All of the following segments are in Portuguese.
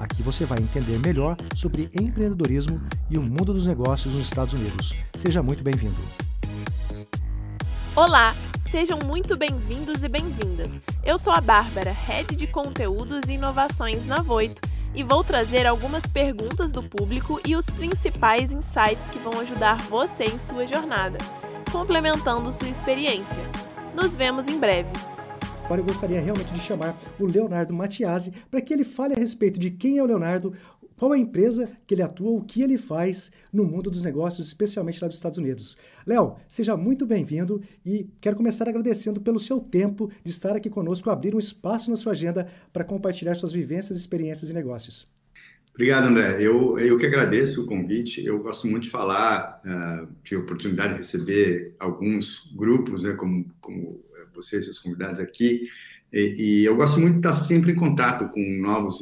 Aqui você vai entender melhor sobre empreendedorismo e o mundo dos negócios nos Estados Unidos. Seja muito bem-vindo. Olá, sejam muito bem-vindos e bem-vindas. Eu sou a Bárbara, Head de Conteúdos e Inovações na Voito, e vou trazer algumas perguntas do público e os principais insights que vão ajudar você em sua jornada, complementando sua experiência. Nos vemos em breve. Agora eu gostaria realmente de chamar o Leonardo Matiasi para que ele fale a respeito de quem é o Leonardo, qual é a empresa que ele atua, o que ele faz no mundo dos negócios, especialmente lá dos Estados Unidos. Léo, seja muito bem-vindo e quero começar agradecendo pelo seu tempo de estar aqui conosco, abrir um espaço na sua agenda para compartilhar suas vivências, experiências e negócios. Obrigado, André. Eu, eu que agradeço o convite. Eu gosto muito de falar, uh, tive a oportunidade de receber alguns grupos, né, como, como vocês, seus convidados aqui. E, e, eu gosto muito de estar sempre em contato com novos,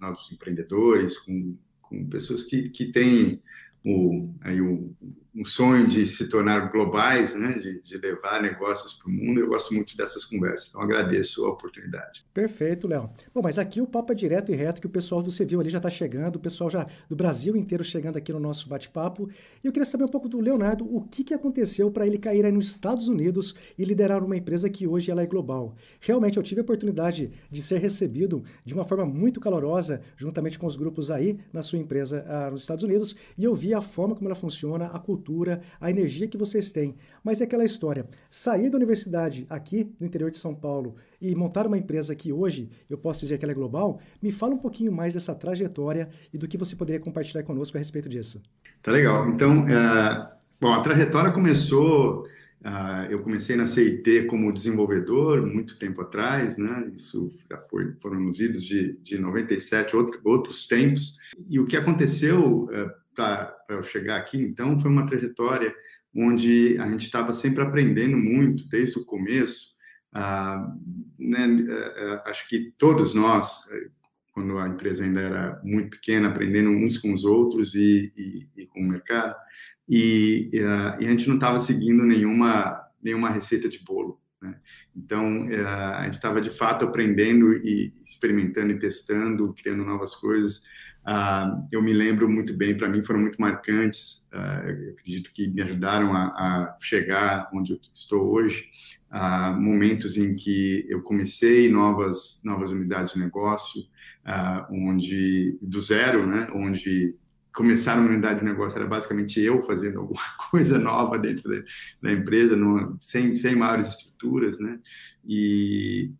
novos empreendedores, com, com pessoas que, que têm o, aí o, um sonho de se tornar globais, né, de, de levar negócios para o mundo. Eu gosto muito dessas conversas, então agradeço a oportunidade. Perfeito, Léo. Bom, mas aqui o papo é direto e reto, que o pessoal do Civil ali já está chegando, o pessoal já do Brasil inteiro chegando aqui no nosso bate-papo. E eu queria saber um pouco do Leonardo, o que, que aconteceu para ele cair aí nos Estados Unidos e liderar uma empresa que hoje ela é global. Realmente, eu tive a oportunidade de ser recebido de uma forma muito calorosa, juntamente com os grupos aí na sua empresa ah, nos Estados Unidos, e eu vi a forma como ela funciona, a cultura cultura, a energia que vocês têm. Mas é aquela história, sair da universidade aqui no interior de São Paulo e montar uma empresa que hoje eu posso dizer que ela é global, me fala um pouquinho mais dessa trajetória e do que você poderia compartilhar conosco a respeito disso. Tá legal. Então, é... bom, a trajetória começou Uh, eu comecei na CIT como desenvolvedor muito tempo atrás, né? Isso já foi, foram nos idos de, de 97, outro, outros tempos. E o que aconteceu uh, para eu chegar aqui, então, foi uma trajetória onde a gente estava sempre aprendendo muito, desde o começo. Ah, né, é, é, acho que todos nós, quando a empresa ainda era muito pequena, aprendendo uns com os outros e, e, e com o mercado, e, e, a, gente não estava seguindo nenhuma, nenhuma receita de bolo. Né? Então, a gente estava de fato aprendendo e experimentando e testando, criando novas coisas. Uh, eu me lembro muito bem, para mim foram muito marcantes, uh, eu acredito que me ajudaram a, a chegar onde eu estou hoje, uh, momentos em que eu comecei novas, novas unidades de negócio, onde, do zero, né, onde começar uma unidade de negócio era basicamente eu fazendo alguma coisa nova dentro da, da empresa, no, sem, sem maiores estruturas, né, e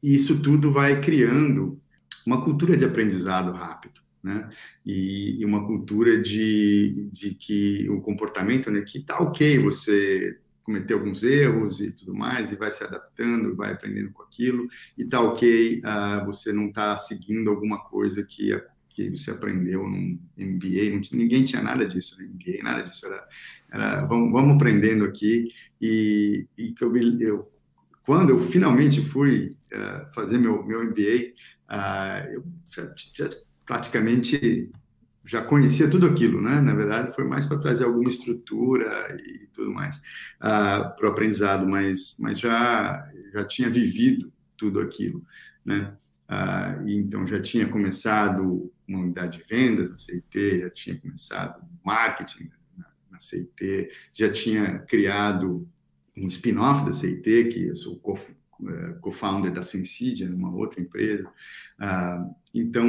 isso tudo vai criando uma cultura de aprendizado rápido, né? E, e uma cultura de, de que o comportamento, né? Que tá ok você cometer alguns erros e tudo mais, e vai se adaptando, vai aprendendo com aquilo, e tá ok uh, você não tá seguindo alguma coisa que, que você aprendeu num MBA, ninguém tinha nada disso no MBA, nada disso, era, era vamos, vamos aprendendo aqui, e, e eu, eu, quando eu finalmente fui uh, fazer meu, meu MBA, ah, eu já, já, praticamente já conhecia tudo aquilo, né? Na verdade, foi mais para trazer alguma estrutura e tudo mais ah, para o aprendizado, mas, mas já, já tinha vivido tudo aquilo, né? Ah, então, já tinha começado uma unidade de vendas na CIT, já tinha começado marketing na, CIT, já tinha criado um spin-off da CIT, que eu sou co-founder da Sensidia, uma outra empresa. Ah, então,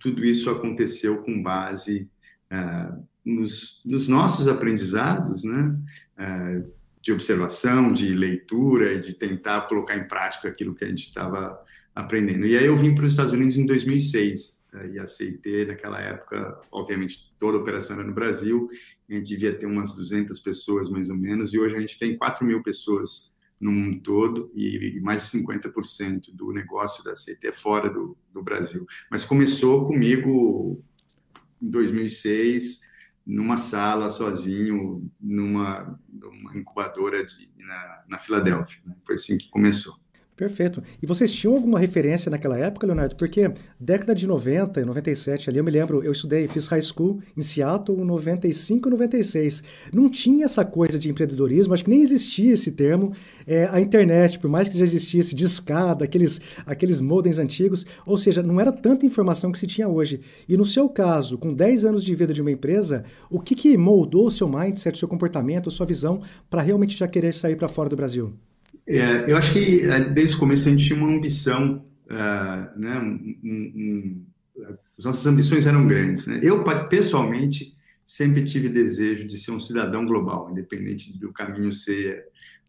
tudo isso aconteceu com base ah, nos, nos nossos aprendizados, né? Ah, de observação, de leitura e de tentar colocar em prática aquilo que a gente estava aprendendo. E aí eu vim para os Estados Unidos em 2006 e a CIT naquela época, obviamente, toda a operação era no Brasil, a gente devia ter umas 200 pessoas mais ou menos, e hoje a gente tem 4 mil pessoas no mundo todo e, mais de 50% do negócio da CT é fora do, do Brasil. Mas começou comigo em 2006, numa sala sozinho, numa, numa incubadora de, na, na Filadélfia. Né? Foi assim que começou. Perfeito. E vocês tinham alguma referência naquela época, Leonardo? Porque década de 90 e 97 ali, eu me lembro, eu estudei, fiz high school em Seattle, 95 e 96. Não tinha essa coisa de empreendedorismo, acho que nem existia esse termo. É, a internet, por mais que já existisse discada, aqueles, aqueles modems antigos, ou seja, não era tanta informação que se tinha hoje. E no seu caso, com 10 anos de vida de uma empresa, o que, que moldou o seu mindset, o seu comportamento, a sua visão para realmente já querer sair para fora do Brasil? É, eu acho que é, desde o começo a gente tinha uma ambição, uh, né? Um, um, as nossas ambições eram grandes. Né? Eu, pessoalmente, sempre tive desejo de ser um cidadão global, independente do caminho ser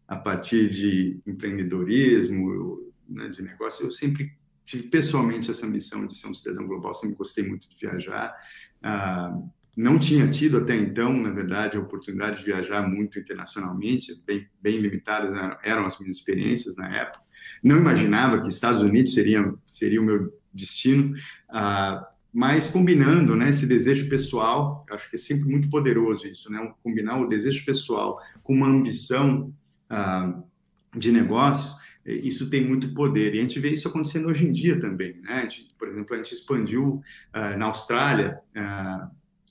a partir de empreendedorismo, né, de negócio. Eu sempre tive pessoalmente essa ambição de ser um cidadão global, sempre gostei muito de viajar. Uh, não tinha tido até então, na verdade, a oportunidade de viajar muito internacionalmente, bem, bem limitadas eram as minhas experiências na época. Não imaginava que Estados Unidos seria, seria o meu destino, ah, mas combinando né, esse desejo pessoal, acho que é sempre muito poderoso isso, né, combinar o desejo pessoal com uma ambição ah, de negócio, isso tem muito poder. E a gente vê isso acontecendo hoje em dia também. Né? Gente, por exemplo, a gente expandiu uh, na Austrália.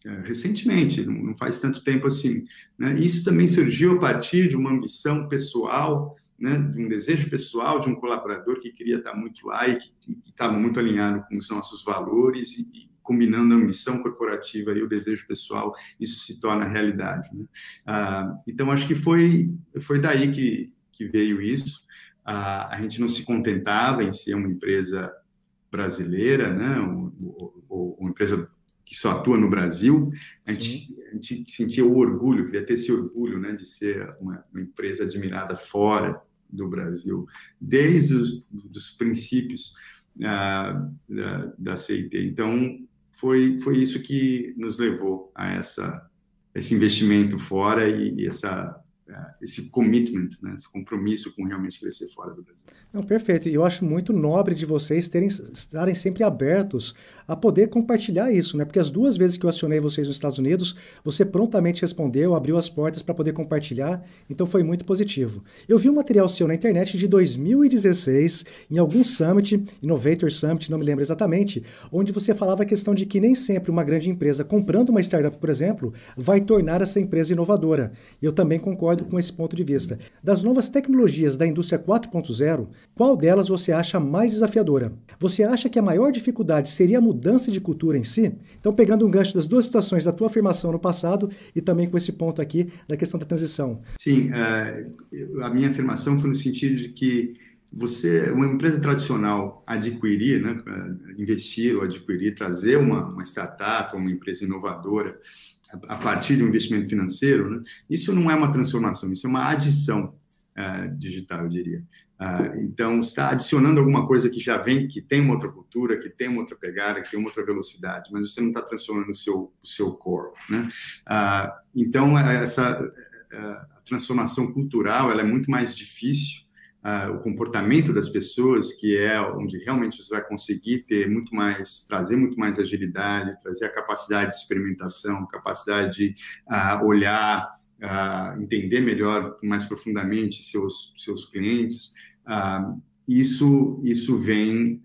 É, recentemente, não faz tanto tempo assim. Né? Isso também surgiu a partir de uma ambição pessoal, né? de um desejo pessoal de um colaborador que queria estar muito lá e que estava muito alinhado com os nossos valores e, e, combinando a ambição corporativa e o desejo pessoal, isso se torna realidade. Né? Ah, então, acho que foi, foi daí que, que veio isso. Ah, a gente não se contentava em ser uma empresa brasileira, né? ou, ou, ou uma empresa que só atua no Brasil, a gente, a gente, sentia o orgulho, queria ter esse orgulho né, de ser uma, uma empresa admirada fora do Brasil, desde os dos princípios uh, da, da CIT. Então, foi, foi isso que nos levou a essa, esse investimento fora e, e essa esse commitment, né, esse compromisso com realmente crescer fora do Brasil. Não, perfeito. E eu acho muito nobre de vocês terem, estarem sempre abertos a poder compartilhar isso, né? Porque as duas vezes que eu acionei vocês nos Estados Unidos, você prontamente respondeu, abriu as portas para poder compartilhar, então foi muito positivo. Eu vi um material seu na internet de 2016, em algum summit, Innovator Summit, não me lembro exatamente, onde você falava a questão de que nem sempre uma grande empresa comprando uma startup, por exemplo, vai tornar essa empresa inovadora. E eu também concordo com esse ponto de vista. Das novas tecnologias da indústria 4.0, qual delas você acha mais desafiadora? Você acha que a maior dificuldade seria a mudança de cultura em si? Então, pegando um gancho das duas situações da tua afirmação no passado e também com esse ponto aqui da questão da transição. Sim, uh, a minha afirmação foi no sentido de que você, uma empresa tradicional, adquirir, né, investir ou adquirir, trazer uma, uma startup, uma empresa inovadora, a partir de um investimento financeiro, né? isso não é uma transformação, isso é uma adição uh, digital, eu diria. Uh, então, está adicionando alguma coisa que já vem, que tem uma outra cultura, que tem uma outra pegada, que tem uma outra velocidade, mas você não está transformando o seu, o seu core. Né? Uh, então, essa a transformação cultural ela é muito mais difícil uh, o comportamento das pessoas, que é onde realmente você vai conseguir ter muito mais, trazer muito mais agilidade, trazer a capacidade de experimentação, capacidade de uh, olhar, uh, entender melhor, mais profundamente seus seus clientes. isso isso vem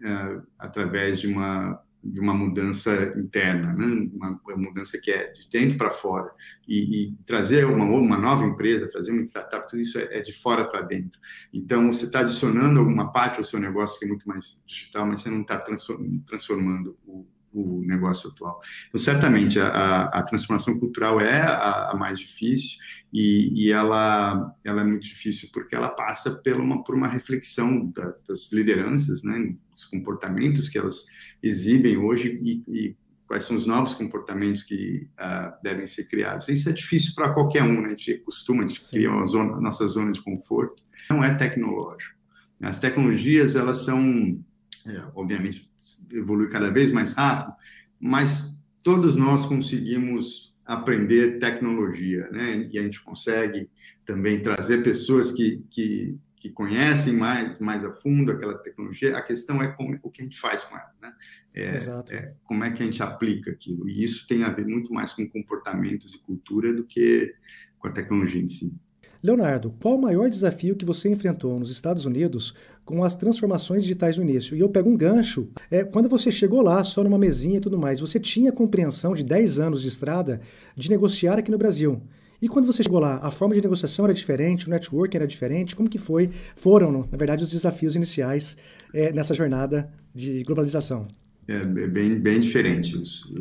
através de uma de uma mudança interna, né? uma, uma, mudança que é de dentro para fora. E, e, trazer uma, uma nova empresa, trazer uma startup, tudo isso é, é de fora para dentro. Então, você está adicionando alguma parte ao seu negócio que é muito mais digital, mas você não está transformando o, o negócio atual. Então, certamente, a, a transformação cultural é a, a mais difícil e, e, ela, ela é muito difícil porque ela passa por uma, por uma reflexão da, das lideranças, né, os comportamentos que elas exibem hoje e, e quais são os novos comportamentos que uh, devem ser criados. Isso é difícil para qualquer um, né? a gente costuma, a gente Sim. cria zona, a nossa zona de conforto. Não é tecnológico. As tecnologias, elas são é, obviamente evolui cada vez mais rápido, mas todos nós conseguimos aprender tecnologia, né? E a gente consegue também trazer pessoas que, que, que conhecem mais, mais a fundo aquela tecnologia, a questão é como, o que a gente faz com ela, né? É, Exato. É, como é que a gente aplica aquilo. E isso tem a ver muito mais com comportamentos e cultura do que com a tecnologia em si. Leonardo, qual o maior desafio que você enfrentou nos Estados Unidos com as transformações digitais no início? E eu pego um gancho. É, quando você chegou lá, só numa mesinha e tudo mais, você tinha compreensão de 10 anos de estrada de negociar aqui no Brasil. E quando você chegou lá, a forma de negociação era diferente, o network era diferente? Como que foi? Foram, na verdade, os desafios iniciais é, nessa jornada de globalização? É bem, bem diferente.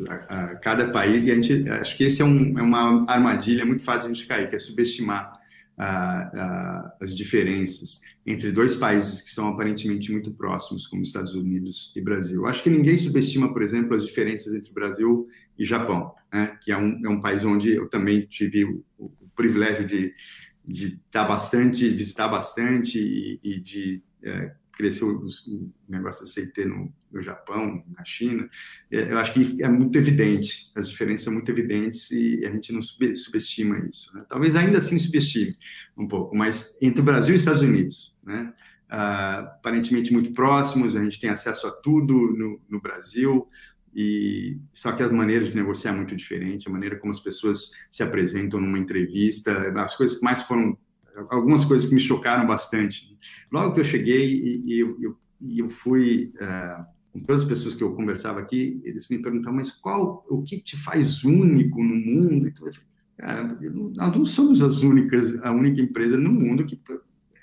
A, a, cada país, e a gente, acho que esse é, um, é uma armadilha muito fácil de a gente cair, que é subestimar as diferenças entre dois países que são aparentemente muito próximos, como Estados Unidos e Brasil. Acho que ninguém subestima, por exemplo, as diferenças entre Brasil e Japão, né? que é um, é um país onde eu também tive o, o privilégio de, de estar bastante, visitar bastante e, e de é, cresceu o, negócio da CIT no, no, Japão, na China, é, eu acho que é muito evidente, as diferenças são muito evidentes e a gente não subestima isso. Né? Talvez ainda assim subestime um pouco, mas entre o Brasil e os Estados Unidos, né? Uh, aparentemente muito próximos, a gente tem acesso a tudo no, no Brasil, e só que a maneira de negociar é muito diferente, a maneira como as pessoas se apresentam numa entrevista, as coisas que mais foram algumas coisas que me chocaram bastante. Logo que eu cheguei e, eu, eu, eu, fui uh, com todas as pessoas que eu conversava aqui, eles me perguntavam, mas qual, o que te faz único no mundo? Então, eu falei, cara, nós não somos as únicas, a única empresa no mundo que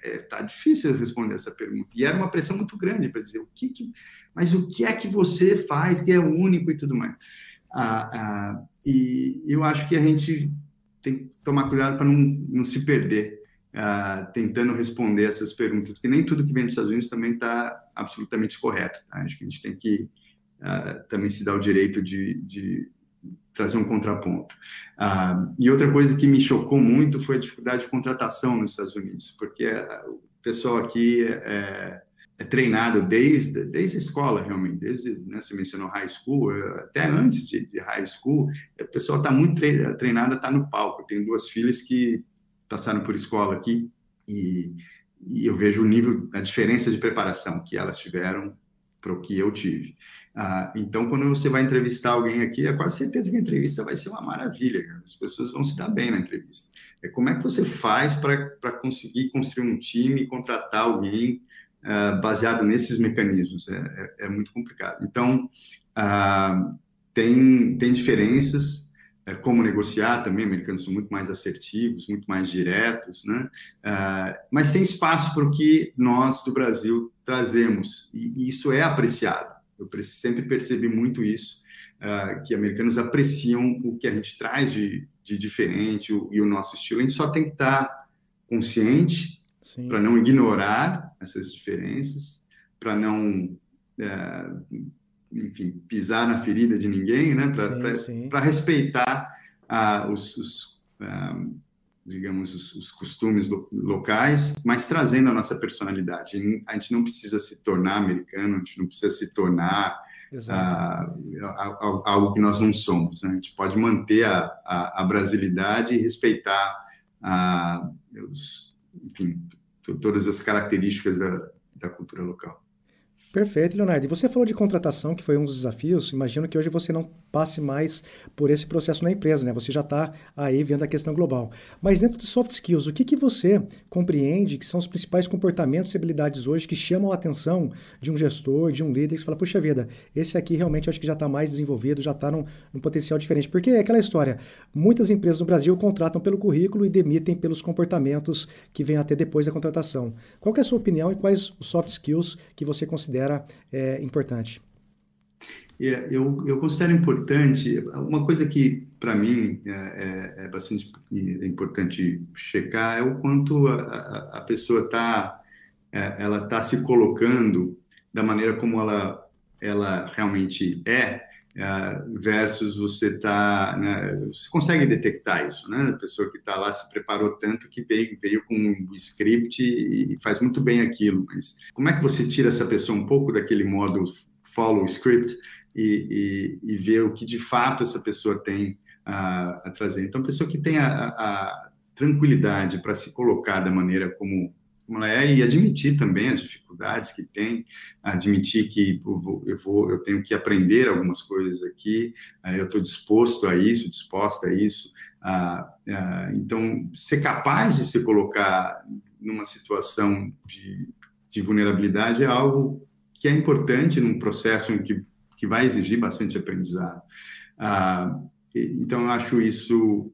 é, tá difícil responder essa pergunta. E era uma pressão muito grande para dizer o que, que, mas o que é que você faz que é único e tudo mais. Ah, ah, e eu acho que a gente tem que tomar cuidado para não, não se perder uh, tentando responder essas perguntas, porque nem tudo que vem dos Estados Unidos também está absolutamente correto. Tá? Acho que a gente tem que uh, também se dar o direito de, de trazer um contraponto. Uh, e outra coisa que me chocou muito foi a dificuldade de contratação nos Estados Unidos, porque o pessoal aqui é, é treinado desde, desde a escola, realmente, desde, né, você mencionou high school, até antes de, de high school, o pessoal está muito treinado, está no palco. Eu tenho duas filhas que passaram por escola aqui e, e eu vejo o nível, a diferença de preparação que elas tiveram para o que eu tive. Ah, então, quando você vai entrevistar alguém aqui, é quase certeza que a entrevista vai ser uma maravilha. As pessoas vão se dar bem na entrevista. É como é que você faz para conseguir construir um time, contratar alguém ah, baseado nesses mecanismos? É, é, é muito complicado. Então, ah, tem, tem diferenças é, como negociar também, americanos são muito mais assertivos, muito mais diretos, né? Uh, mas tem espaço para o que nós do Brasil trazemos, e, e isso é apreciado. Eu sempre percebi muito isso, uh, que americanos apreciam o que a gente traz de, de diferente o, e o nosso estilo. A gente só tem que estar consciente para não ignorar essas diferenças, para não uh, enfim, pisar na ferida de ninguém, né? Para respeitar ah, os, os ah, digamos, os, os, costumes lo, locais, mas trazendo a nossa personalidade. A gente não precisa se tornar americano, a gente não precisa se tornar ah, algo que nós não somos. Né? A gente pode manter a, a, a brasilidade e respeitar ah, os, enfim, todas as características da, da cultura local. Perfeito, Leonardo. E você falou de contratação, que foi um dos desafios. Imagino que hoje você não passe mais por esse processo na empresa, né? Você já está aí vendo a questão global. Mas dentro de soft skills, o que, que você compreende que são os principais comportamentos e habilidades hoje que chamam a atenção de um gestor, de um líder, que você fala, puxa vida, esse aqui realmente acho que já está mais desenvolvido, já está num, num potencial diferente. Porque é aquela história, muitas empresas no Brasil contratam pelo currículo e demitem pelos comportamentos que vêm até depois da contratação. Qual é a sua opinião e quais os soft skills que você considera considera é, importante? É, eu, eu considero importante, uma coisa que para mim é, é, é, bastante importante checar é o quanto a, a, a pessoa está é, ela tá se colocando da maneira como ela, ela realmente é, versus você tá, né, você consegue detectar isso, né? A pessoa que está lá se preparou tanto que veio, veio com um script e, faz muito bem aquilo, mas como é que você tira essa pessoa um pouco daquele modo follow script e, e, e ver o que de fato essa pessoa tem uh, a trazer? Então, a pessoa que tem a, a tranquilidade para se colocar da maneira como ela é e admitir também as dificuldades que tem, admitir que eu, vou, eu tenho que aprender algumas coisas aqui, eu estou disposto a isso, disposta a isso. então, ser capaz de se colocar numa situação de, de vulnerabilidade é algo que é importante num processo que, que vai exigir bastante aprendizado. então, eu acho isso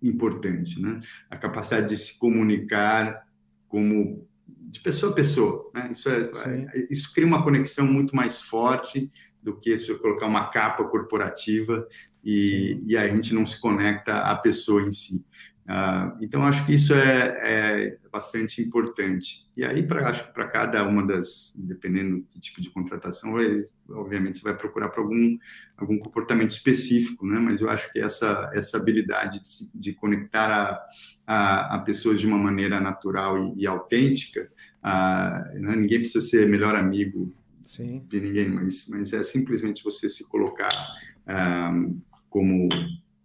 importante, né? A capacidade de se comunicar como de pessoa a pessoa, né? Isso é, é, isso cria uma conexão muito mais forte do que se eu colocar uma capa corporativa e, e a gente não se conecta à pessoa em si. Uh, então, acho que isso é, é bastante importante. E aí, pra, acho que para cada uma das, dependendo do tipo de contratação, vai, obviamente você vai procurar para algum, algum comportamento específico, né? mas eu acho que essa, essa habilidade de, de conectar a, a, a, pessoas de uma maneira natural e, e autêntica, uh, né? ninguém precisa ser melhor amigo Sim. de ninguém, mas, mas é simplesmente você se colocar uh, como,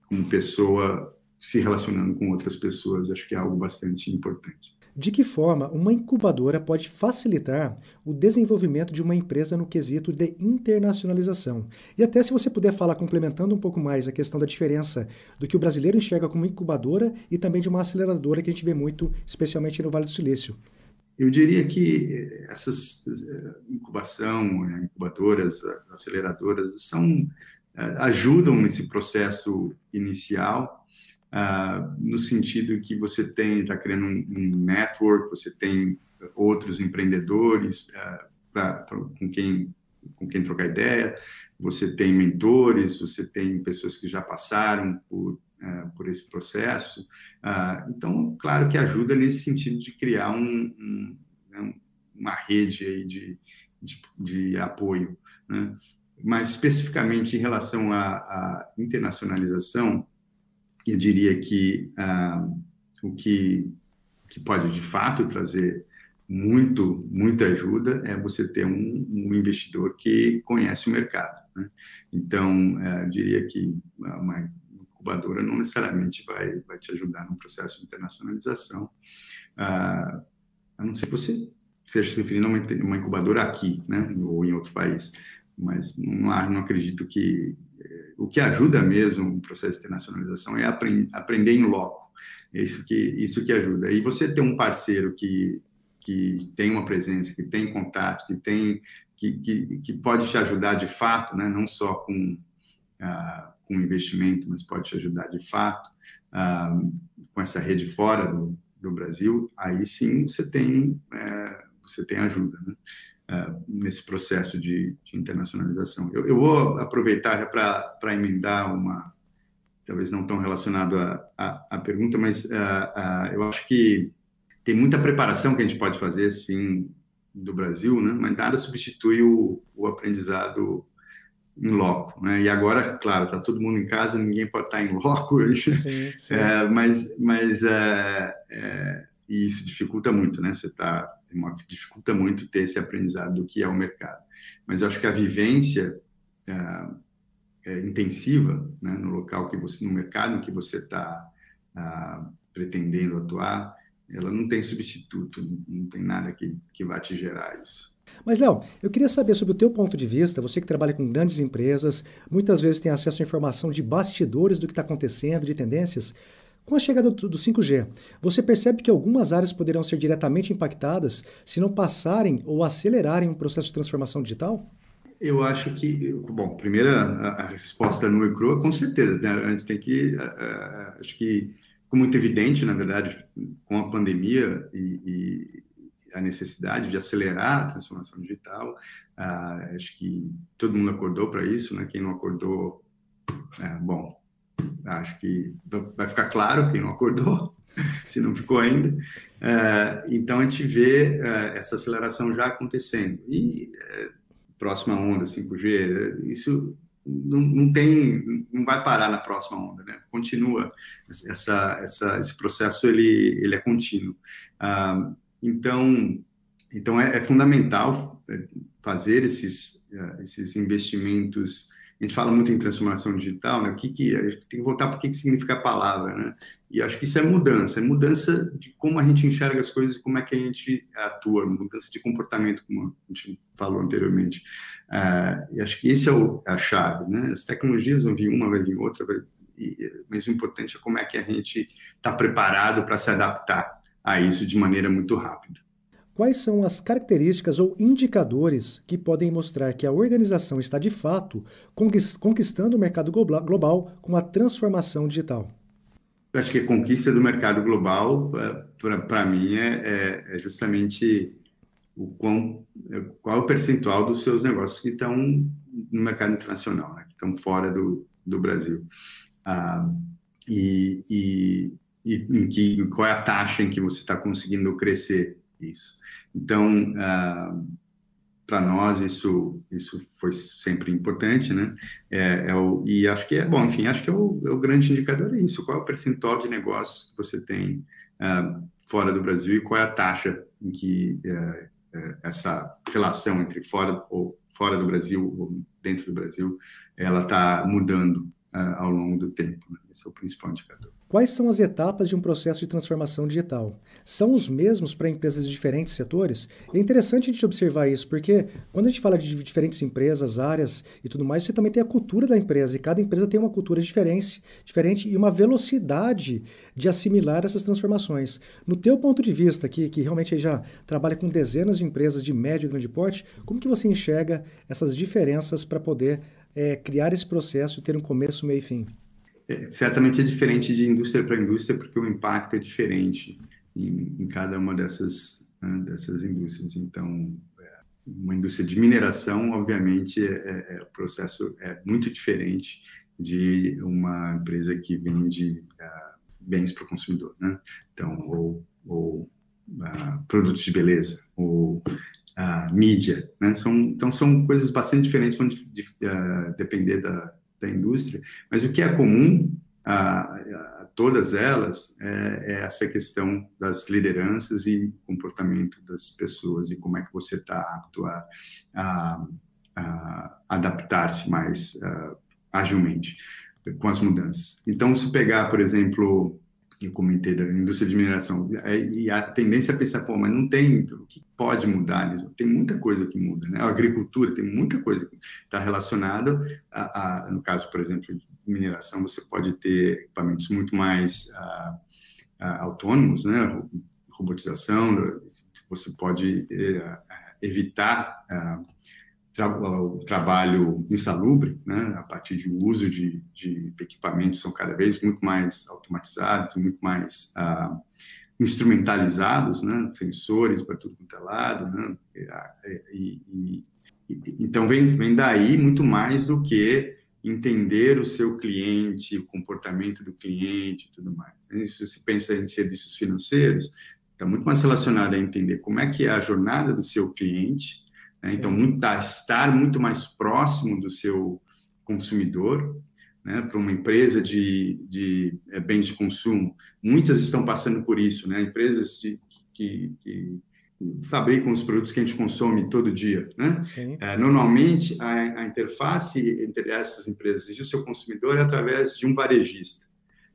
como pessoa se relacionando com outras pessoas, acho que é algo bastante importante. De que forma uma incubadora pode facilitar o desenvolvimento de uma empresa no quesito de internacionalização? E até se você puder falar, complementando um pouco mais a questão da diferença do que o brasileiro enxerga como incubadora e também de uma aceleradora que a gente vê muito, especialmente no Vale do Silício. Eu diria que essas eh, incubação, né, incubadoras, aceleradoras, são eh, ajudam nesse processo inicial uh, no sentido que você tem, está criando um, um, network, você tem outros empreendedores uh, pra, pra, com quem com quem trocar ideia, você tem mentores, você tem pessoas que já passaram por, uh, por esse processo. Uh, então, claro que ajuda nesse sentido de criar um, um, né, uma rede aí de, de, de apoio. Né? Mas, especificamente em relação à, à internacionalização, eu diria que ah, o que, que pode de fato trazer muito muita ajuda é você ter um, um investidor que conhece o mercado. Né? Então, eh, eu diria que uma incubadora não necessariamente vai, vai te ajudar no processo de internacionalização, ah, a não ser que você esteja se referindo a uma, uma incubadora aqui, né, ou em outro país. Mas não, não acredito que o que ajuda mesmo o processo de internacionalização é aprend, aprender em loco. É isso que, isso que ajuda. E você ter um parceiro que, que tem uma presença, que tem contato, que tem que, que, que pode te ajudar de fato, né? não só com, ah, com investimento, mas pode te ajudar de fato, ah, com essa rede fora do, do Brasil, aí sim você tem, é, você tem ajuda. Né? Uh, nesse processo de, de internacionalização. Eu, eu, vou aproveitar para emendar uma, talvez não tão relacionado à pergunta, mas uh, uh, eu acho que tem muita preparação que a gente pode fazer, sim, do Brasil, né? mas nada substitui o, o aprendizado em loco, né? E agora, claro, está todo mundo em casa, ninguém pode estar em loco, sim, sim. É, mas, mas é, é, isso dificulta muito, né? Você está dificulta muito ter esse aprendizado do que é o mercado. Mas eu acho que a vivência é, é intensiva né, no local que você, no mercado que você está ah, pretendendo atuar, ela não tem substituto, não tem nada que, que vá te gerar isso. Mas, Léo, eu queria saber sobre o teu ponto de vista, você que trabalha com grandes empresas, muitas vezes tem acesso à informação de bastidores do que está acontecendo, de tendências. Com a chegada do, 5G, você percebe que algumas áreas poderão ser diretamente impactadas se não passarem ou acelerarem um processo de transformação digital? Eu acho que, bom, primeiro a, resposta nua e crua, com certeza. Né? A gente tem que, acho que ficou muito evidente, na verdade, com a pandemia e, e a necessidade de acelerar a transformação digital. Acho que todo mundo acordou para isso, né? Quem não acordou, é, bom, acho que vai ficar claro quem não acordou, se não ficou ainda. É, então a gente vê é, essa aceleração já acontecendo. E é, próxima onda 5G, isso não, não, tem, não vai parar na próxima onda, né? Continua essa, essa, esse processo ele, ele é contínuo. Então, então é, é fundamental fazer esses, esses investimentos a gente fala muito em transformação digital, né? O que que a gente tem que voltar para o que, que significa a palavra, né? E acho que isso é mudança, é mudança de como a gente enxerga as coisas como é que a gente atua, mudança de comportamento, como a gente falou anteriormente. Uh, e acho que esse é o, a chave, né? As tecnologias vão vir uma, vai vir outra, vai, e, mas o importante é como é que a gente está preparado para se adaptar a isso de maneira muito rápida. Quais são as características ou indicadores que podem mostrar que a organização está de fato conquistando o mercado global com a transformação digital? Eu acho que a conquista do mercado global, é, para mim, é, é, é, justamente o quão, é, qual o percentual dos seus negócios que estão no mercado internacional, né, que estão fora do, do Brasil. Ah, e, e, e em que, qual é a taxa em que você está conseguindo crescer isso. Então, ah, para nós isso isso foi sempre importante, né? É, é, o, e acho que é bom, enfim, acho que é o, é o, grande indicador é isso. Qual é o percentual de negócios que você tem ah, fora do Brasil e qual é a taxa em que é, é, essa relação entre fora ou fora do Brasil ou dentro do Brasil ela está mudando ah, ao longo do tempo. Né? Esse é o principal indicador. Quais são as etapas de um processo de transformação digital? São os mesmos para empresas de diferentes setores? É interessante a gente observar isso, porque quando a gente fala de diferentes empresas, áreas e tudo mais, você também tem a cultura da empresa, e cada empresa tem uma cultura diferente, diferente e uma velocidade de assimilar essas transformações. No teu ponto de vista, que, que realmente já trabalha com dezenas de empresas de médio e grande porte, como que você enxerga essas diferenças para poder é, criar esse processo e ter um começo, meio e fim? É, certamente é diferente de indústria para indústria, porque o impacto é diferente em, em cada uma dessas, né, dessas indústrias. Então, é, uma indústria de mineração, obviamente, é, é, é, o processo é muito diferente de uma empresa que vende uh, bens para o consumidor, né? Então, ou, ou uh, produtos de beleza, ou uh, mídia, né? São, então, são coisas bastante diferentes, vão de, de, depender da, da indústria, mas o que é comum a, a todas elas é, é, essa questão das lideranças e comportamento das pessoas e como é que você está apto a, a, a adaptar-se mais uh, agilmente com as mudanças. Então, se pegar, por exemplo, eu comentei da indústria de mineração, é, e a tendência é pensar, pô, mas não tem, o que pode mudar? Tem muita coisa que muda, né? A agricultura tem muita coisa que está relacionada, a, a, no caso, por exemplo, de mineração, você pode ter equipamentos muito mais a, ah, autônomos, né? Robotização, você pode é, evitar tra o trabalho insalubre, né, a partir de uso de, de equipamentos são cada vez muito mais automatizados, muito mais ah, instrumentalizados, né, sensores para tudo quanto é lado, né, e, e, e, então vem, vem daí muito mais do que entender o seu cliente, o comportamento do cliente e tudo mais. Se você pensa em serviços financeiros, está muito mais relacionado a entender como é que é a jornada do seu cliente, né? Então, muito, estar muito mais próximo do seu consumidor, né? para uma empresa de, de é, bens de consumo, muitas estão passando por isso, né? empresas de, que, que fabricam os produtos que a gente consome todo dia. Né? É, normalmente, a, a, interface entre essas empresas e o seu consumidor é através de um varejista.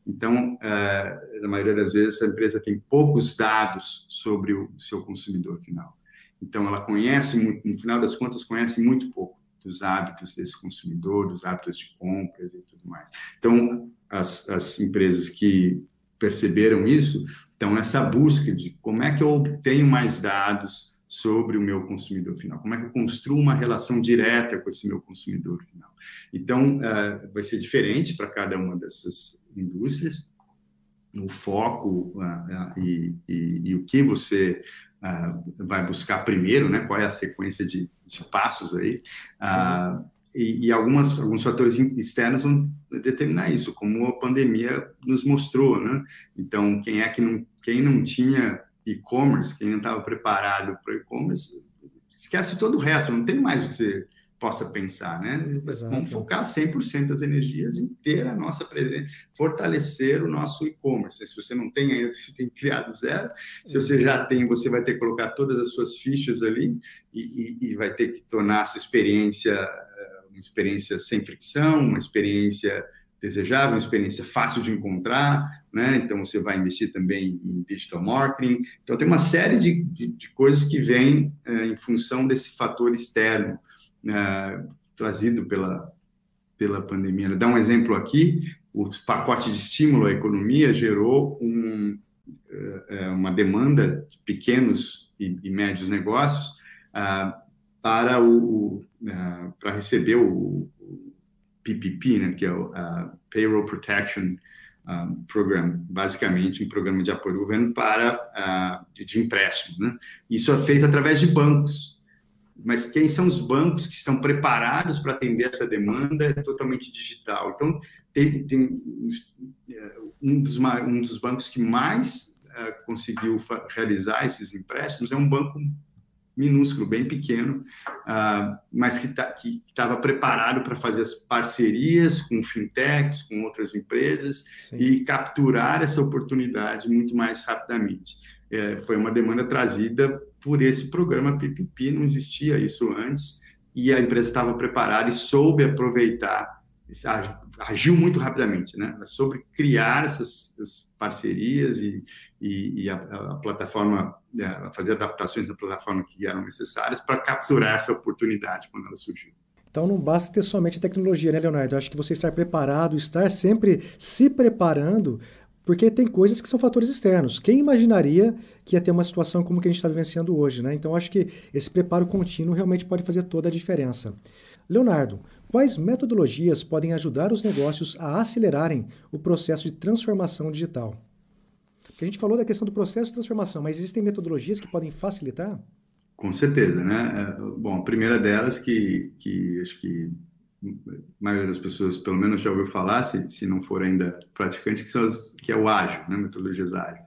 Então, é, na maioria das vezes, a empresa tem poucos dados sobre o seu consumidor final. Então, ela conhece muito, no final das contas, conhece muito pouco dos hábitos desse consumidor, dos hábitos de compras e tudo mais. Então, as, as empresas que perceberam isso estão nessa busca de como é que eu obtenho mais dados sobre o meu consumidor final, como é que eu construo uma relação direta com esse meu consumidor final. Então, uh, vai ser diferente para cada uma dessas indústrias, o foco uh, uh, e, e, e, o que você uh, vai buscar primeiro, né? Qual é a sequência de, de passos aí? Uh, e, e algumas, alguns fatores externos vão determinar isso, como a pandemia nos mostrou, né? Então, quem é que não, quem não tinha e-commerce, quem não estava preparado para e-commerce, esquece todo o resto, não tem mais o que você possa pensar, né? Exato. Vamos focar 100% das energias em ter a nossa presença, fortalecer o nosso e-commerce. Se você não tem ainda, você tem que criar do zero. Se você já tem, você vai ter que colocar todas as suas fichas ali e, e, e vai ter que tornar essa experiência uh, uma experiência sem fricção, uma experiência desejável, uma experiência fácil de encontrar, né? Então você vai investir também em digital marketing. Então tem uma série de, de, de coisas que vêm é, em função desse fator externo é, trazido pela pela pandemia. Dar um exemplo aqui: o pacote de estímulo à economia gerou um, é, uma demanda de pequenos e, e médios negócios ah, para o, uh, para receber o, o, PPP, né, que é o Payroll Protection um, Program, basicamente um programa de apoio do governo para uh, de empréstimo. Né? Isso é feito através de bancos. Mas quem são os bancos que estão preparados para atender essa demanda é totalmente digital. Então, tem, tem um, dos, um dos bancos que mais uh, conseguiu realizar esses empréstimos é um banco minúsculo, bem pequeno, uh, mas que tá, estava preparado para fazer as parcerias com fintechs, com outras empresas Sim. e capturar essa oportunidade muito mais rapidamente. É, foi uma demanda trazida por esse programa PPP, não existia isso antes, e a empresa estava preparada e soube aproveitar agiu muito rapidamente, né? Sobre criar essas, parcerias e, e, e a, a, plataforma, é, fazer adaptações da plataforma que eram necessárias para capturar essa oportunidade quando ela surgiu. Então não basta ter somente a tecnologia, né, Leonardo? Eu acho que você estar preparado, estar sempre se preparando, porque tem coisas que são fatores externos. Quem imaginaria que ia ter uma situação como que a gente está vivenciando hoje, né? Então acho que esse preparo contínuo realmente pode fazer toda a diferença. Leonardo, quais metodologias podem ajudar os negócios a acelerarem o processo de transformação digital? Porque a gente falou da questão do processo de transformação, mas existem metodologias que podem facilitar? Com certeza, né? É, bom, a primeira delas que, que acho que a maioria das pessoas, pelo menos, já ouviu falar, se, se não for ainda praticante, que, são as, que é o ágil, né? metodologias ágeis.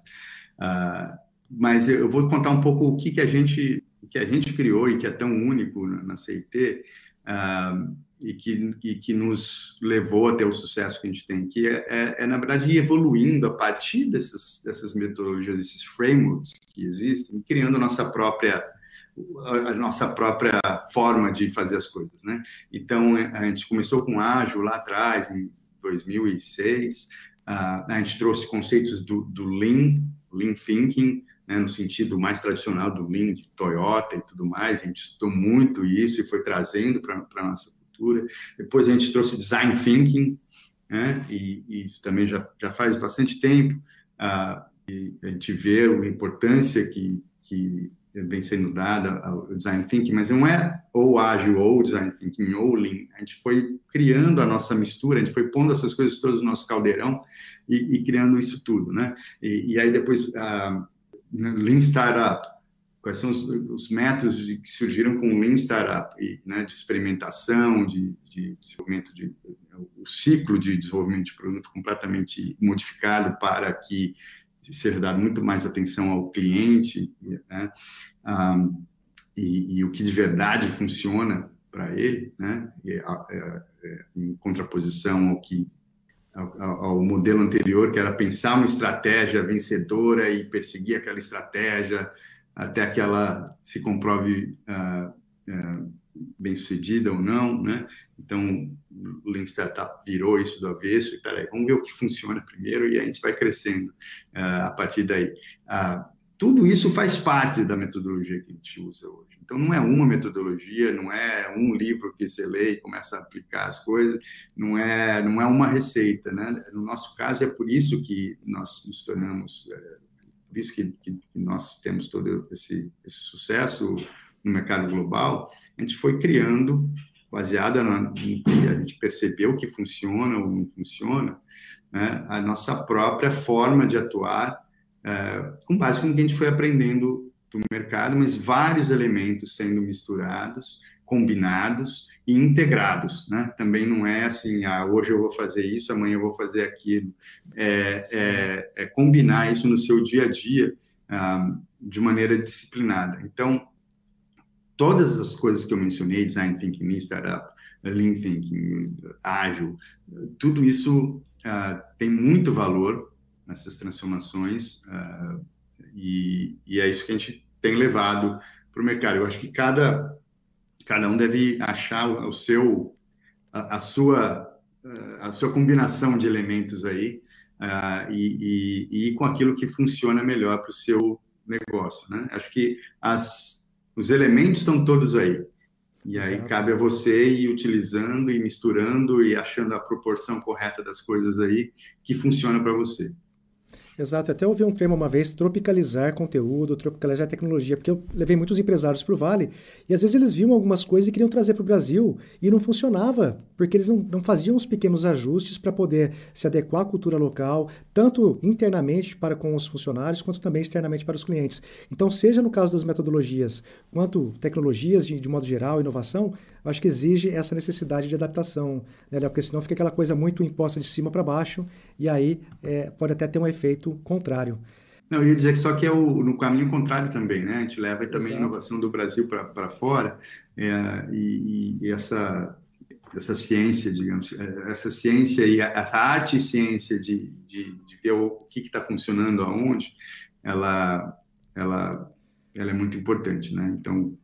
Uh, mas eu vou contar um pouco o que, que a gente que a gente criou e que é tão único na, CIT, uh, e, que, e que nos levou até o sucesso que a gente tem, que é, é, é na verdade, ir evoluindo a partir dessas, dessas metodologias, esses frameworks que existem, criando nossa própria a nossa própria forma de fazer as coisas, né? Então a gente começou com ágil lá atrás em 2006, uh, a gente trouxe conceitos do, do Lean, Lean Thinking, né, no sentido mais tradicional do Lean, de Toyota e tudo mais, a gente estudou muito isso e foi trazendo para a nossa cultura. Depois a gente trouxe Design Thinking, né, e, e isso também já, já faz bastante tempo, uh, a gente vê a importância que, que vem sendo dada ao Design Thinking, mas não é ou ágil, ou Design Thinking, ou Lean. A gente foi criando a nossa mistura, a gente foi pondo essas coisas todas no nosso caldeirão e, e criando isso tudo, né? E, e aí depois... Uh, Lean Startup, quais são os, os métodos de, que surgiram com o Lean Startup, e, né, de experimentação, de, de desenvolvimento de o ciclo de desenvolvimento de produto completamente modificado para que ser dado muito mais atenção ao cliente, né, um, e, e, o que de verdade funciona para ele, né, é, é, em contraposição ao que ao, modelo anterior, que era pensar uma estratégia vencedora e perseguir aquela estratégia até que ela se comprove uh, uh, bem sucedida ou não, né? Então, o Lean Startup virou isso do avesso e, peraí, vamos ver o que funciona primeiro e a gente vai crescendo uh, a partir daí. tudo isso faz parte da metodologia que a gente usa hoje. Então, não é uma metodologia, não é um livro que você lê e começa a aplicar as coisas, não é, não é uma receita, né? No nosso caso, é por isso que nós nos tornamos, é, por isso que, que, nós temos todo esse, esse sucesso no mercado global, a gente foi criando, baseada no que a gente percebeu que funciona ou não funciona, né? a nossa própria forma de atuar, é, com base no que a gente foi aprendendo do mercado, mas vários elementos sendo misturados, combinados e integrados, né? Também não é assim, ah, hoje eu vou fazer isso, amanhã eu vou fazer aquilo. É, é, é combinar isso no seu dia a dia ah, de maneira disciplinada. Então, todas as coisas que eu mencionei, design thinking, startup, lean thinking, ágil, tudo isso ah, tem muito valor nessas transformações. Uh, e, e, é isso que a gente tem levado para o mercado. Eu acho que cada, cada um deve achar o seu, a, a sua a sua combinação de elementos aí uh, e, e, e, com aquilo que funciona melhor para o seu negócio. Né? Acho que as, os elementos estão todos aí. E aí Exato. cabe a você ir utilizando e misturando e achando a proporção correta das coisas aí que funciona para você. Exato, até ouvi um termo uma vez, tropicalizar conteúdo, tropicalizar tecnologia, porque eu levei muitos empresários para o Vale e às vezes eles viam algumas coisas e queriam trazer para o Brasil e não funcionava, porque eles não, não faziam os pequenos ajustes para poder se adequar à cultura local, tanto internamente para com os funcionários, quanto também externamente para os clientes. Então, seja no caso das metodologias, quanto tecnologias de, de modo geral, inovação, acho que exige essa necessidade de adaptação, né, Porque senão fica aquela coisa muito imposta de cima para baixo e aí é, pode até ter um efeito efeito contrário. Não, eu ia dizer que só que é o, no caminho contrário também, né? A gente leva também Exato. a inovação do Brasil para fora é, e, e, essa essa ciência, digamos, é, essa ciência e essa arte e ciência de, de, de ver o que está funcionando aonde, ela, ela, ela é muito importante, né? Então,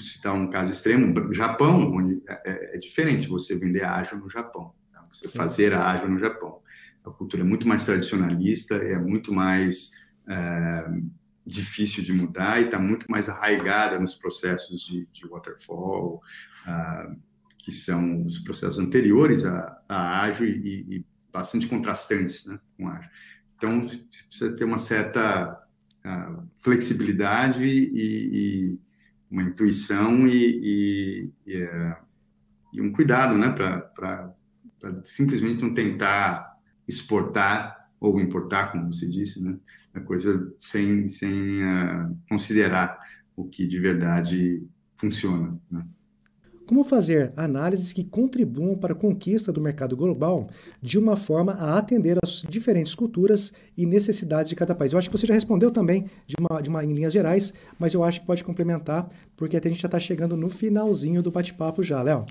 citar um caso extremo, Japão, onde é, é, é diferente você vender ágil no Japão, tá? você Sim. fazer ágil no Japão a cultura é muito mais tradicionalista, é muito mais é, difícil de mudar e está muito mais arraigada nos processos de, de waterfall, uh, que são os processos anteriores a ágil e, e, bastante contrastantes né, com ágil. Então, precisa ter uma certa uh, flexibilidade e, e, uma intuição e, e um cuidado né, para simplesmente não tentar exportar ou importar, como você disse, né? A coisa sem, sem uh, considerar o que de verdade funciona. Né? Como fazer análises que contribuam para a conquista do mercado global de uma forma a atender às diferentes culturas e necessidades de cada país? Eu acho que você já respondeu também de uma, de uma em linhas gerais, mas eu acho que pode complementar, porque até a gente já está chegando no finalzinho do bate-papo já, Léo.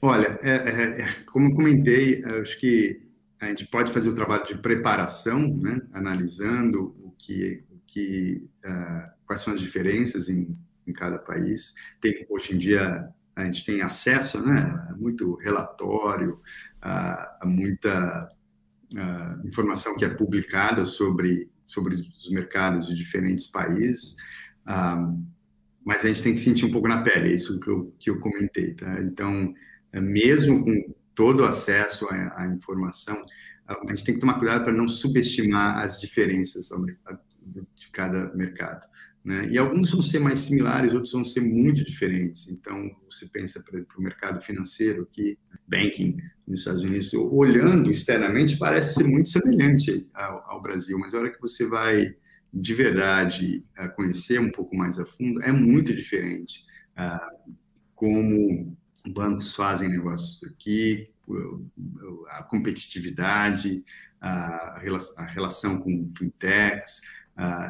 Olha, é, é, é como eu comentei, acho que a gente pode fazer o trabalho de preparação, né, analisando o que, o que uh, quais são as diferenças em, em cada país. Tem, hoje em dia a gente tem acesso né, a muito relatório, a, a muita a informação que é publicada sobre, sobre os mercados de diferentes países, ah, mas a gente tem que sentir um pouco na pele, é isso que eu, que eu comentei. Tá? Então, é, mesmo com todo acesso à, à informação, a gente tem que tomar cuidado para não subestimar as diferenças de cada mercado. Né? E alguns vão ser mais similares, outros vão ser muito diferentes. Então, você pensa, por exemplo, o mercado financeiro aqui, banking nos Estados Unidos, olhando externamente, parece ser muito semelhante ao, ao Brasil, mas a hora que você vai de verdade conhecer um pouco mais a fundo, é muito diferente. Ah, como bancos fazem negócios aqui, a competitividade, a, relação com fintechs,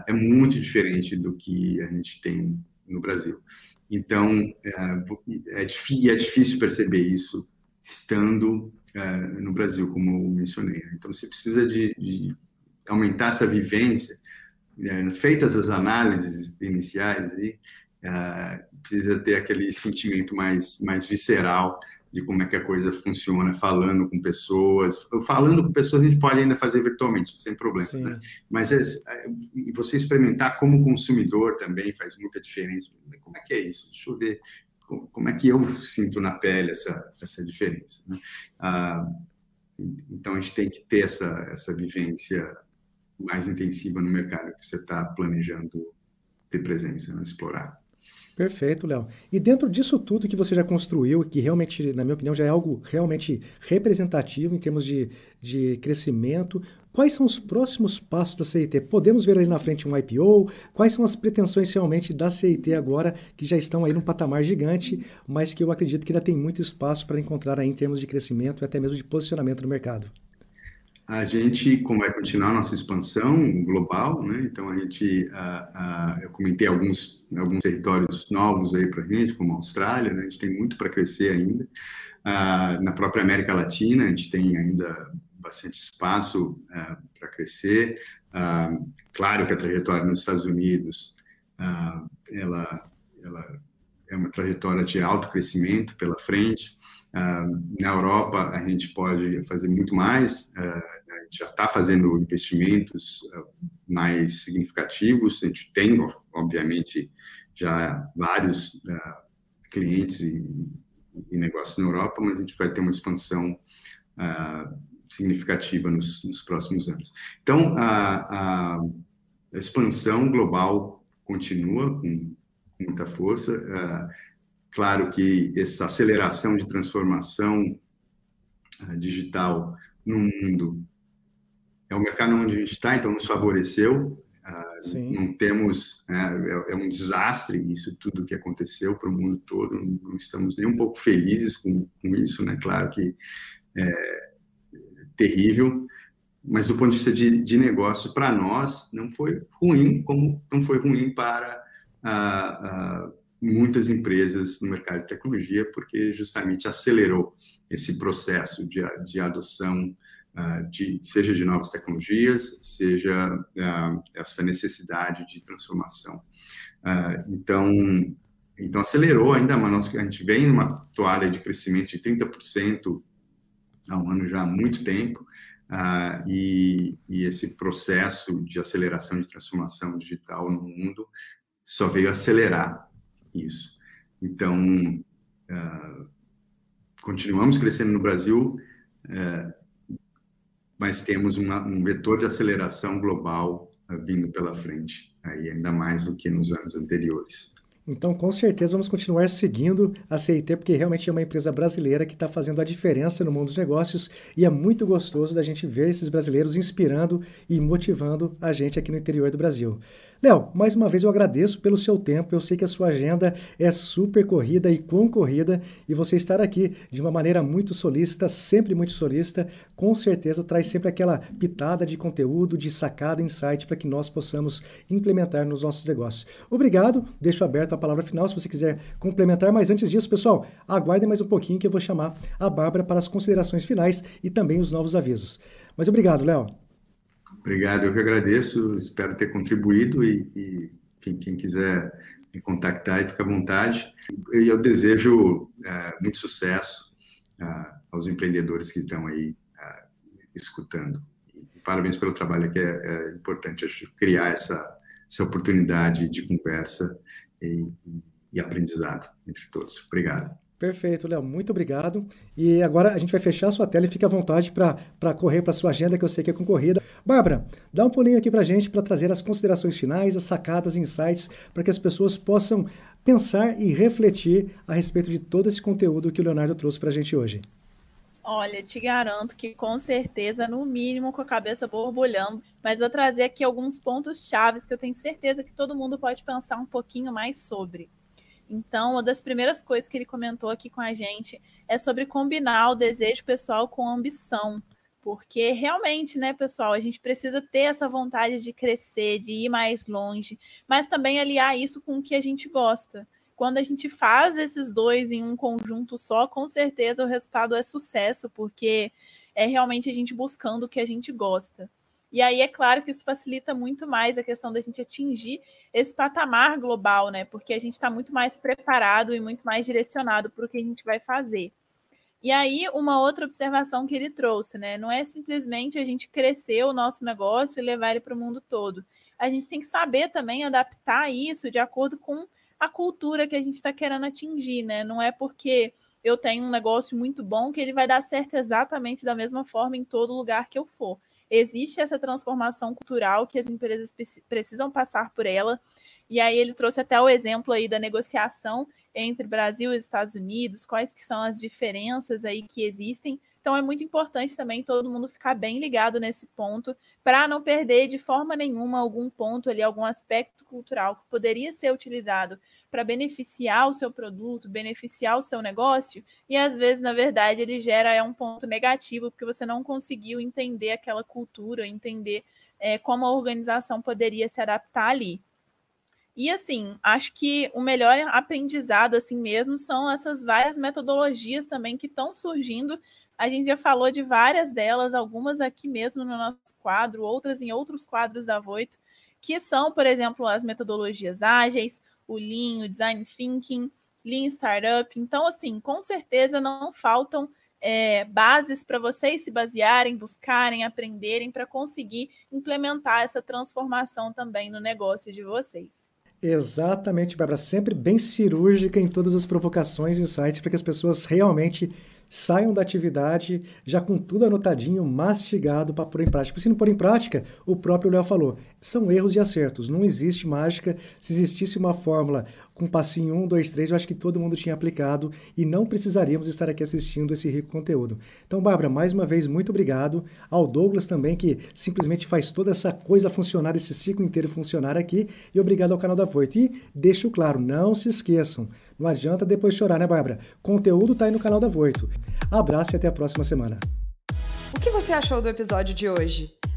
é muito diferente do que a gente tem no Brasil. Então, é, é, é difícil perceber isso estando é, no Brasil, como eu mencionei. Então, você precisa de, de aumentar essa vivência, feitas as análises iniciais, aí, é, precisa ter aquele sentimento mais, mais visceral de como é que a coisa funciona, falando com pessoas. Falando com pessoas a gente pode ainda fazer virtualmente, sem problema. Né? Mas é, é, você experimentar como consumidor também faz muita diferença. Como é que é isso? Deixa eu ver como é que eu sinto na pele essa, essa diferença. Né? Ah, então a gente tem que ter essa, essa vivência mais intensiva no mercado que você está planejando ter presença, né? explorar. Perfeito, Léo. E dentro disso tudo que você já construiu, que realmente, na minha opinião, já é algo realmente representativo em termos de, de crescimento, quais são os próximos passos da CIT? Podemos ver ali na frente um IPO? Quais são as pretensões realmente da CIT agora, que já estão aí num patamar gigante, mas que eu acredito que ainda tem muito espaço para encontrar aí em termos de crescimento e até mesmo de posicionamento no mercado? A gente, como vai continuar a nossa expansão global, né? Então a gente, uh, uh, eu comentei alguns alguns territórios novos aí para a gente, como a Austrália, né? A gente tem muito para crescer ainda. Uh, na própria América Latina, a gente tem ainda bastante espaço para crescer. claro que a trajetória nos Estados Unidos, ela, ela é uma trajetória de alto crescimento pela frente. na Europa, a gente pode fazer muito mais, gente já está fazendo investimentos mais significativos, a gente tem, obviamente, já vários clientes e, negócios na Europa, mas a gente vai ter uma expansão significativa nos, próximos anos. Então, a, a expansão global continua com, muita força. Claro que essa aceleração de transformação digital no mundo é o mercado onde a gente está, então nos favoreceu. Uh, não temos, né, é, é, um desastre isso tudo que aconteceu para o mundo todo. Não, não, estamos nem um pouco felizes com, com isso, né? Claro que é terrível, mas do ponto de vista de, de negócio, para nós, não foi ruim, como não foi ruim para muitas empresas no mercado de tecnologia, porque justamente acelerou esse processo de, de adoção, de, seja de novas tecnologias, seja essa necessidade de transformação. então, então, acelerou ainda mais. A gente vem numa toada de crescimento de 30% ao ano já há muito tempo, Uh, e, e, esse processo de aceleração de transformação digital no mundo só veio acelerar isso. Então, uh, continuamos crescendo no Brasil, uh, mas temos uma, um vetor de aceleração global vindo pela frente, aí ainda mais do que nos anos anteriores. Então, com certeza, vamos continuar seguindo a CIT, porque realmente é uma empresa brasileira que está fazendo a diferença no mundo dos negócios e é muito gostoso da gente ver esses brasileiros inspirando e motivando a gente aqui no interior do Brasil. Léo, mais uma vez eu agradeço pelo seu tempo. Eu sei que a sua agenda é super corrida e concorrida e você estar aqui de uma maneira muito solícita, sempre muito solícita, com certeza traz sempre aquela pitada de conteúdo, de sacada, insight para que nós possamos implementar nos nossos negócios. Obrigado, deixo aberto a palavra final se você quiser complementar, mas antes disso, pessoal, aguardem mais um pouquinho que eu vou chamar a Bárbara para as considerações finais e também os novos avisos. Mas obrigado, Léo. Obrigado, eu que agradeço, espero ter contribuído e, e enfim, quem quiser me contactar, fica à vontade. E eu desejo é, muito sucesso é, aos empreendedores que estão aí é, escutando. Parabéns pelo trabalho, que é, é importante criar essa, essa oportunidade de conversa e, e aprendizado entre todos. Obrigado. Perfeito, Léo. Muito obrigado. E agora a gente vai fechar a sua tela e fique à vontade para correr para a sua agenda, que eu sei que é concorrida. Bárbara, dá um pulinho aqui para a gente para trazer as considerações finais, as sacadas, insights, para que as pessoas possam pensar e refletir a respeito de todo esse conteúdo que o Leonardo trouxe para a gente hoje. Olha, te garanto que com certeza, no mínimo, com a cabeça borbulhando, mas vou trazer aqui alguns pontos chaves que eu tenho certeza que todo mundo pode pensar um pouquinho mais sobre. Então, uma das primeiras coisas que ele comentou aqui com a gente é sobre combinar o desejo pessoal com a ambição. Porque realmente, né, pessoal, a gente precisa ter essa vontade de crescer, de ir mais longe, mas também aliar isso com o que a gente gosta. Quando a gente faz esses dois em um conjunto só, com certeza o resultado é sucesso, porque é realmente a gente buscando o que a gente gosta. E aí é claro que isso facilita muito mais a questão da gente atingir esse patamar global, né? Porque a gente está muito mais preparado e muito mais direcionado para o que a gente vai fazer. E aí, uma outra observação que ele trouxe, né? Não é simplesmente a gente crescer o nosso negócio e levar ele para o mundo todo. A gente tem que saber também adaptar isso de acordo com a cultura que a gente está querendo atingir, né? Não é porque eu tenho um negócio muito bom que ele vai dar certo exatamente da mesma forma em todo lugar que eu for existe essa transformação cultural que as empresas precisam passar por ela. E aí ele trouxe até o exemplo aí da negociação entre Brasil e Estados Unidos, quais que são as diferenças aí que existem. Então é muito importante também todo mundo ficar bem ligado nesse ponto para não perder de forma nenhuma algum ponto ali, algum aspecto cultural que poderia ser utilizado para beneficiar o seu produto, beneficiar o seu negócio, e às vezes, na verdade, ele gera é um ponto negativo, porque você não conseguiu entender aquela cultura, entender é, como a organização poderia se adaptar ali. E assim, acho que o melhor aprendizado assim mesmo são essas várias metodologias também que estão surgindo. A gente já falou de várias delas, algumas aqui mesmo no nosso quadro, outras em outros quadros da Voito, que são, por exemplo, as metodologias ágeis, o Lean, o Design Thinking, Lean Startup. Então, assim, com certeza não faltam é, bases para vocês se basearem, buscarem, aprenderem para conseguir implementar essa transformação também no negócio de vocês. Exatamente, Bárbara. Sempre bem cirúrgica em todas as provocações e insights para que as pessoas realmente saiam da atividade já com tudo anotadinho, mastigado para pôr em prática. Porque se não pôr em prática, o próprio Léo falou, são erros e acertos. Não existe mágica. Se existisse uma fórmula com passinho 1, 2, 3, eu acho que todo mundo tinha aplicado e não precisaríamos estar aqui assistindo esse rico conteúdo. Então, Bárbara, mais uma vez, muito obrigado. Ao Douglas também, que simplesmente faz toda essa coisa funcionar, esse ciclo inteiro funcionar aqui. E obrigado ao canal da Voito. E deixo claro, não se esqueçam, não adianta depois chorar, né, Bárbara? Conteúdo tá aí no canal da Voito. Abraço e até a próxima semana. O que você achou do episódio de hoje?